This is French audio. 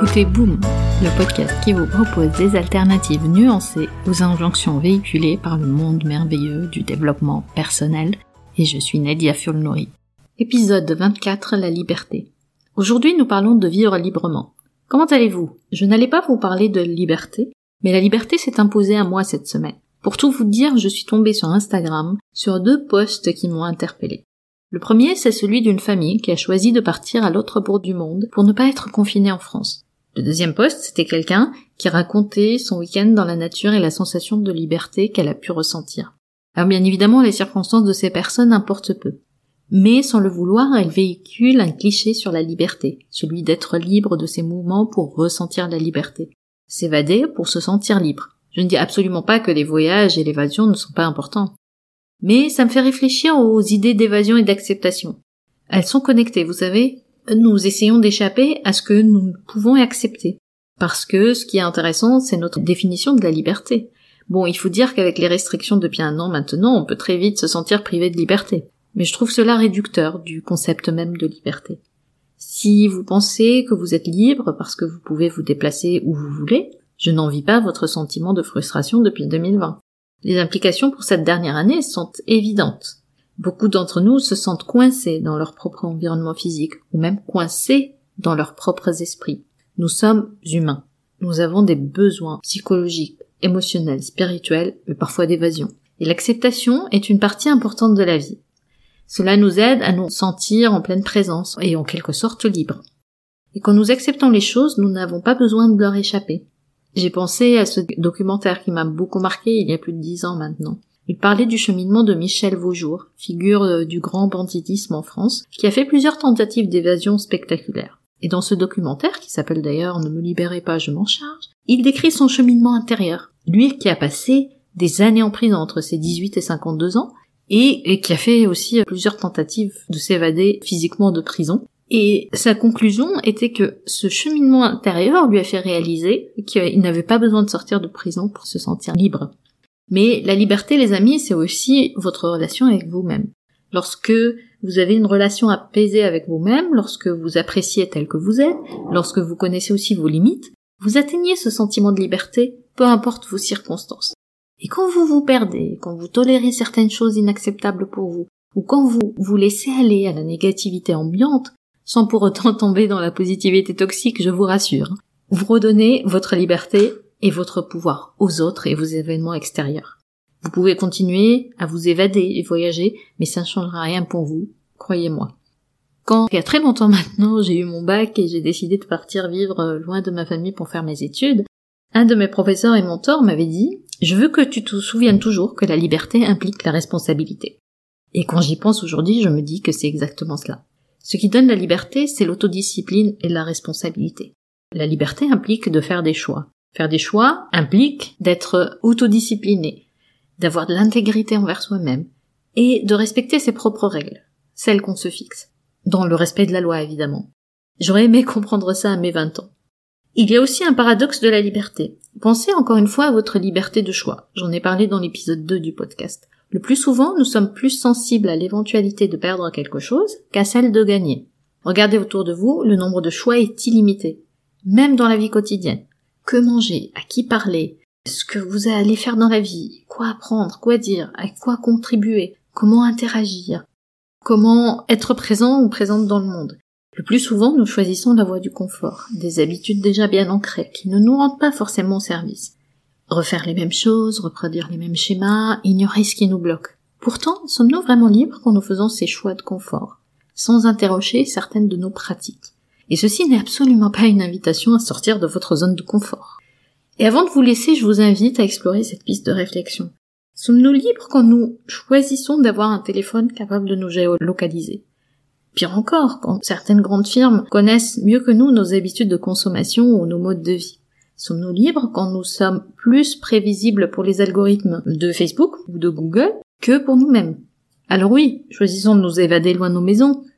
écoutez Boom, le podcast qui vous propose des alternatives nuancées aux injonctions véhiculées par le monde merveilleux du développement personnel. Et je suis Nadia Fulnori. Épisode 24, la liberté. Aujourd'hui, nous parlons de vivre librement. Comment allez-vous? Je n'allais pas vous parler de liberté, mais la liberté s'est imposée à moi cette semaine. Pour tout vous dire, je suis tombée sur Instagram sur deux posts qui m'ont interpellée. Le premier, c'est celui d'une famille qui a choisi de partir à l'autre bout du monde pour ne pas être confinée en France. Le deuxième poste, c'était quelqu'un qui racontait son week-end dans la nature et la sensation de liberté qu'elle a pu ressentir. Alors bien évidemment, les circonstances de ces personnes importent peu. Mais sans le vouloir, elle véhicule un cliché sur la liberté, celui d'être libre de ses mouvements pour ressentir la liberté. S'évader pour se sentir libre. Je ne dis absolument pas que les voyages et l'évasion ne sont pas importants. Mais ça me fait réfléchir aux idées d'évasion et d'acceptation. Elles sont connectées, vous savez. Nous essayons d'échapper à ce que nous pouvons accepter. Parce que ce qui est intéressant, c'est notre définition de la liberté. Bon, il faut dire qu'avec les restrictions depuis un an maintenant, on peut très vite se sentir privé de liberté. Mais je trouve cela réducteur du concept même de liberté. Si vous pensez que vous êtes libre parce que vous pouvez vous déplacer où vous voulez, je n'envie pas votre sentiment de frustration depuis 2020. Les implications pour cette dernière année sont évidentes. Beaucoup d'entre nous se sentent coincés dans leur propre environnement physique, ou même coincés dans leurs propres esprits. Nous sommes humains. Nous avons des besoins psychologiques, émotionnels, spirituels, mais parfois d'évasion. Et l'acceptation est une partie importante de la vie. Cela nous aide à nous sentir en pleine présence et en quelque sorte libres. Et quand nous acceptons les choses, nous n'avons pas besoin de leur échapper. J'ai pensé à ce documentaire qui m'a beaucoup marqué il y a plus de dix ans maintenant. Il parlait du cheminement de Michel Vaujour, figure euh, du grand banditisme en France, qui a fait plusieurs tentatives d'évasion spectaculaires. Et dans ce documentaire, qui s'appelle d'ailleurs Ne me libérez pas, je m'en charge, il décrit son cheminement intérieur. Lui qui a passé des années en prison entre ses 18 et 52 ans, et, et qui a fait aussi plusieurs tentatives de s'évader physiquement de prison, et sa conclusion était que ce cheminement intérieur lui a fait réaliser qu'il n'avait pas besoin de sortir de prison pour se sentir libre. Mais la liberté, les amis, c'est aussi votre relation avec vous-même. Lorsque vous avez une relation apaisée avec vous-même, lorsque vous appréciez tel que vous êtes, lorsque vous connaissez aussi vos limites, vous atteignez ce sentiment de liberté, peu importe vos circonstances. Et quand vous vous perdez, quand vous tolérez certaines choses inacceptables pour vous, ou quand vous vous laissez aller à la négativité ambiante, sans pour autant tomber dans la positivité toxique, je vous rassure. Vous redonnez votre liberté et votre pouvoir aux autres et vos événements extérieurs. Vous pouvez continuer à vous évader et voyager, mais ça ne changera rien pour vous, croyez-moi. Quand, il y a très longtemps maintenant, j'ai eu mon bac et j'ai décidé de partir vivre euh, loin de ma famille pour faire mes études, un de mes professeurs et mentors m'avait dit Je veux que tu te souviennes toujours que la liberté implique la responsabilité. Et quand j'y pense aujourd'hui, je me dis que c'est exactement cela. Ce qui donne la liberté, c'est l'autodiscipline et la responsabilité. La liberté implique de faire des choix. Faire des choix implique d'être autodiscipliné, d'avoir de l'intégrité envers soi-même, et de respecter ses propres règles, celles qu'on se fixe, dans le respect de la loi évidemment. J'aurais aimé comprendre ça à mes 20 ans. Il y a aussi un paradoxe de la liberté. Pensez encore une fois à votre liberté de choix. J'en ai parlé dans l'épisode 2 du podcast. Le plus souvent, nous sommes plus sensibles à l'éventualité de perdre quelque chose qu'à celle de gagner. Regardez autour de vous, le nombre de choix est illimité, même dans la vie quotidienne. Que manger, à qui parler, ce que vous allez faire dans la vie, quoi apprendre, quoi dire, à quoi contribuer, comment interagir, comment être présent ou présente dans le monde. Le plus souvent, nous choisissons la voie du confort, des habitudes déjà bien ancrées, qui ne nous rendent pas forcément service refaire les mêmes choses, reproduire les mêmes schémas, ignorer ce qui nous bloque. Pourtant, sommes-nous vraiment libres quand nous faisons ces choix de confort, sans interroger certaines de nos pratiques? Et ceci n'est absolument pas une invitation à sortir de votre zone de confort. Et avant de vous laisser, je vous invite à explorer cette piste de réflexion. Sommes-nous libres quand nous choisissons d'avoir un téléphone capable de nous géolocaliser? Pire encore, quand certaines grandes firmes connaissent mieux que nous nos habitudes de consommation ou nos modes de vie. Sommes-nous libres quand nous sommes plus prévisibles pour les algorithmes de Facebook ou de Google que pour nous-mêmes? Alors oui, choisissons de nous évader loin de nos maisons.